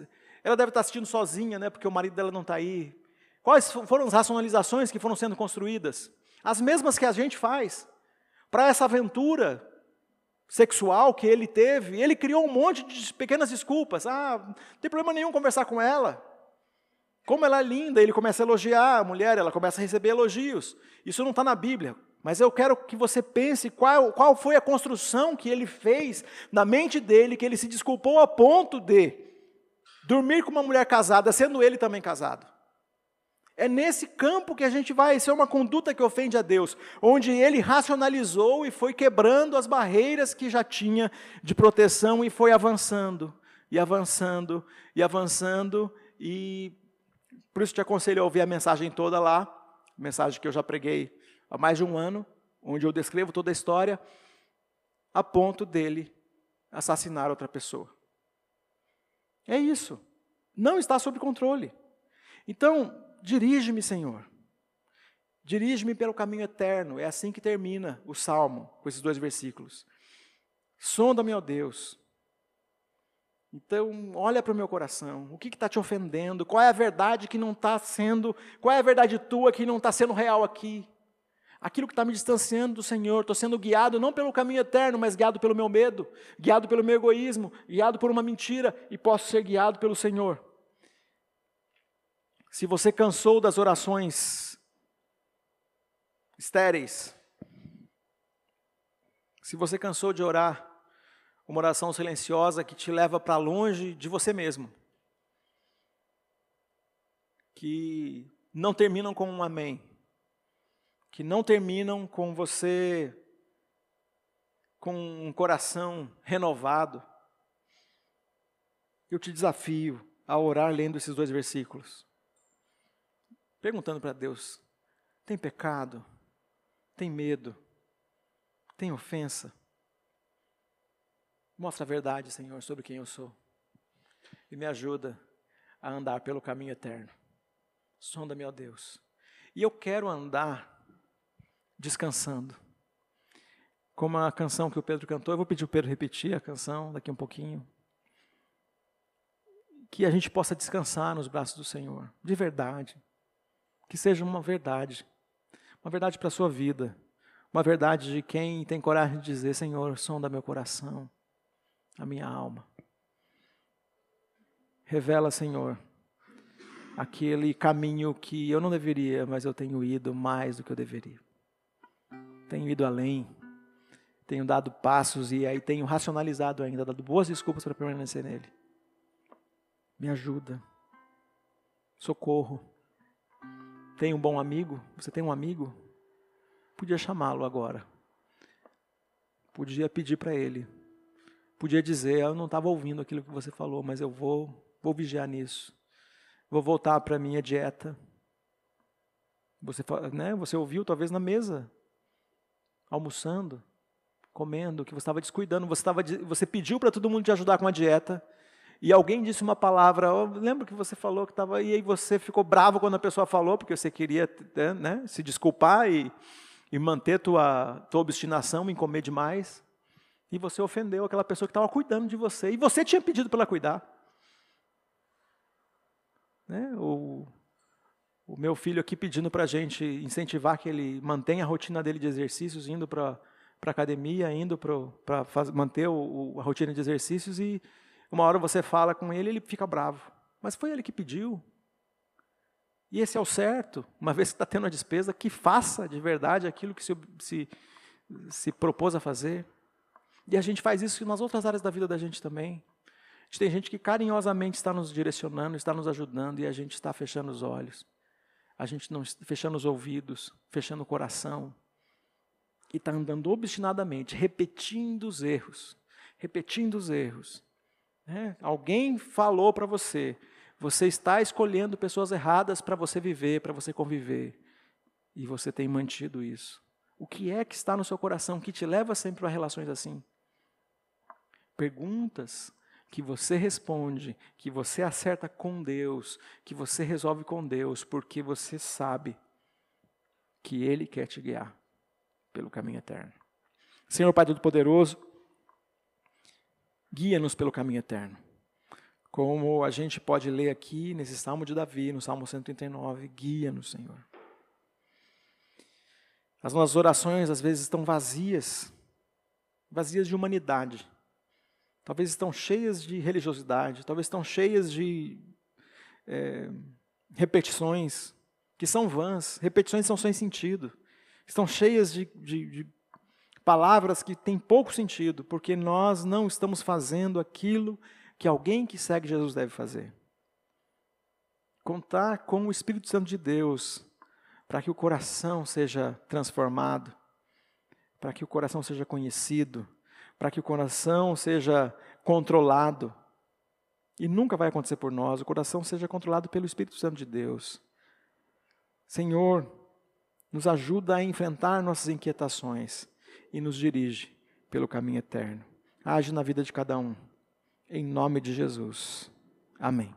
ela deve estar assistindo sozinha, né? Porque o marido dela não está aí. Quais foram as racionalizações que foram sendo construídas? As mesmas que a gente faz. Para essa aventura sexual que ele teve, ele criou um monte de pequenas desculpas. Ah, não tem problema nenhum conversar com ela. Como ela é linda, ele começa a elogiar a mulher, ela começa a receber elogios. Isso não está na Bíblia. Mas eu quero que você pense qual, qual foi a construção que ele fez na mente dele, que ele se desculpou a ponto de dormir com uma mulher casada, sendo ele também casado. É nesse campo que a gente vai, isso é uma conduta que ofende a Deus, onde ele racionalizou e foi quebrando as barreiras que já tinha de proteção e foi avançando, e avançando, e avançando, e por isso te aconselho a ouvir a mensagem toda lá, mensagem que eu já preguei há mais de um ano, onde eu descrevo toda a história, a ponto dele assassinar outra pessoa. É isso. Não está sob controle. Então, dirige-me, Senhor. Dirige-me pelo caminho eterno. É assim que termina o salmo, com esses dois versículos. Sonda-me, ó Deus. Então, olha para o meu coração. O que está te ofendendo? Qual é a verdade que não está sendo. Qual é a verdade tua que não está sendo real aqui? Aquilo que está me distanciando do Senhor. Estou sendo guiado não pelo caminho eterno, mas guiado pelo meu medo, guiado pelo meu egoísmo, guiado por uma mentira e posso ser guiado pelo Senhor. Se você cansou das orações estéreis, se você cansou de orar uma oração silenciosa que te leva para longe de você mesmo, que não terminam com um amém, que não terminam com você com um coração renovado, eu te desafio a orar lendo esses dois versículos perguntando para Deus: tem pecado? Tem medo? Tem ofensa? Mostra a verdade, Senhor, sobre quem eu sou. E me ajuda a andar pelo caminho eterno. Sonda-me, ó Deus. E eu quero andar descansando. Como a canção que o Pedro cantou, eu vou pedir o Pedro repetir a canção daqui um pouquinho. Que a gente possa descansar nos braços do Senhor, de verdade que seja uma verdade, uma verdade para a sua vida, uma verdade de quem tem coragem de dizer: Senhor, sonda meu coração, a minha alma. Revela, Senhor, aquele caminho que eu não deveria, mas eu tenho ido mais do que eu deveria. Tenho ido além, tenho dado passos e aí tenho racionalizado ainda, dado boas desculpas para permanecer nele. Me ajuda, socorro. Tem um bom amigo? Você tem um amigo? Podia chamá-lo agora. Podia pedir para ele. Podia dizer: Eu não estava ouvindo aquilo que você falou, mas eu vou, vou vigiar nisso. Vou voltar para a minha dieta. Você, né, você ouviu, talvez, na mesa, almoçando, comendo, que você estava descuidando. Você, tava, você pediu para todo mundo te ajudar com a dieta e alguém disse uma palavra, oh, lembra que você falou que estava, e aí você ficou bravo quando a pessoa falou, porque você queria né, né, se desculpar e, e manter tua, tua obstinação em comer demais, e você ofendeu aquela pessoa que estava cuidando de você, e você tinha pedido para ela cuidar. Né, o, o meu filho aqui pedindo para a gente incentivar que ele mantenha a rotina dele de exercícios, indo para a academia, indo para manter o, a rotina de exercícios, e uma hora você fala com ele, ele fica bravo. Mas foi ele que pediu. E esse é o certo. Uma vez que está tendo a despesa, que faça de verdade aquilo que se, se, se propôs a fazer. E a gente faz isso nas outras áreas da vida da gente também. A gente tem gente que carinhosamente está nos direcionando, está nos ajudando e a gente está fechando os olhos. A gente não fechando os ouvidos, fechando o coração. E está andando obstinadamente, repetindo os erros, repetindo os erros. É, alguém falou para você, você está escolhendo pessoas erradas para você viver, para você conviver. E você tem mantido isso. O que é que está no seu coração que te leva sempre a relações assim? Perguntas que você responde, que você acerta com Deus, que você resolve com Deus, porque você sabe que Ele quer te guiar pelo caminho eterno. Senhor Pai Todo-Poderoso, guia-nos pelo caminho eterno. Como a gente pode ler aqui nesse Salmo de Davi, no Salmo 139, guia-nos, Senhor. As nossas orações às vezes estão vazias, vazias de humanidade. Talvez estão cheias de religiosidade, talvez estão cheias de é, repetições que são vãs, repetições que são sem sentido, estão cheias de, de, de palavras que têm pouco sentido, porque nós não estamos fazendo aquilo que alguém que segue Jesus deve fazer. Contar com o Espírito Santo de Deus para que o coração seja transformado, para que o coração seja conhecido, para que o coração seja controlado. E nunca vai acontecer por nós, o coração seja controlado pelo Espírito Santo de Deus. Senhor, nos ajuda a enfrentar nossas inquietações e nos dirige pelo caminho eterno. Age na vida de cada um. Em nome de Jesus. Amém.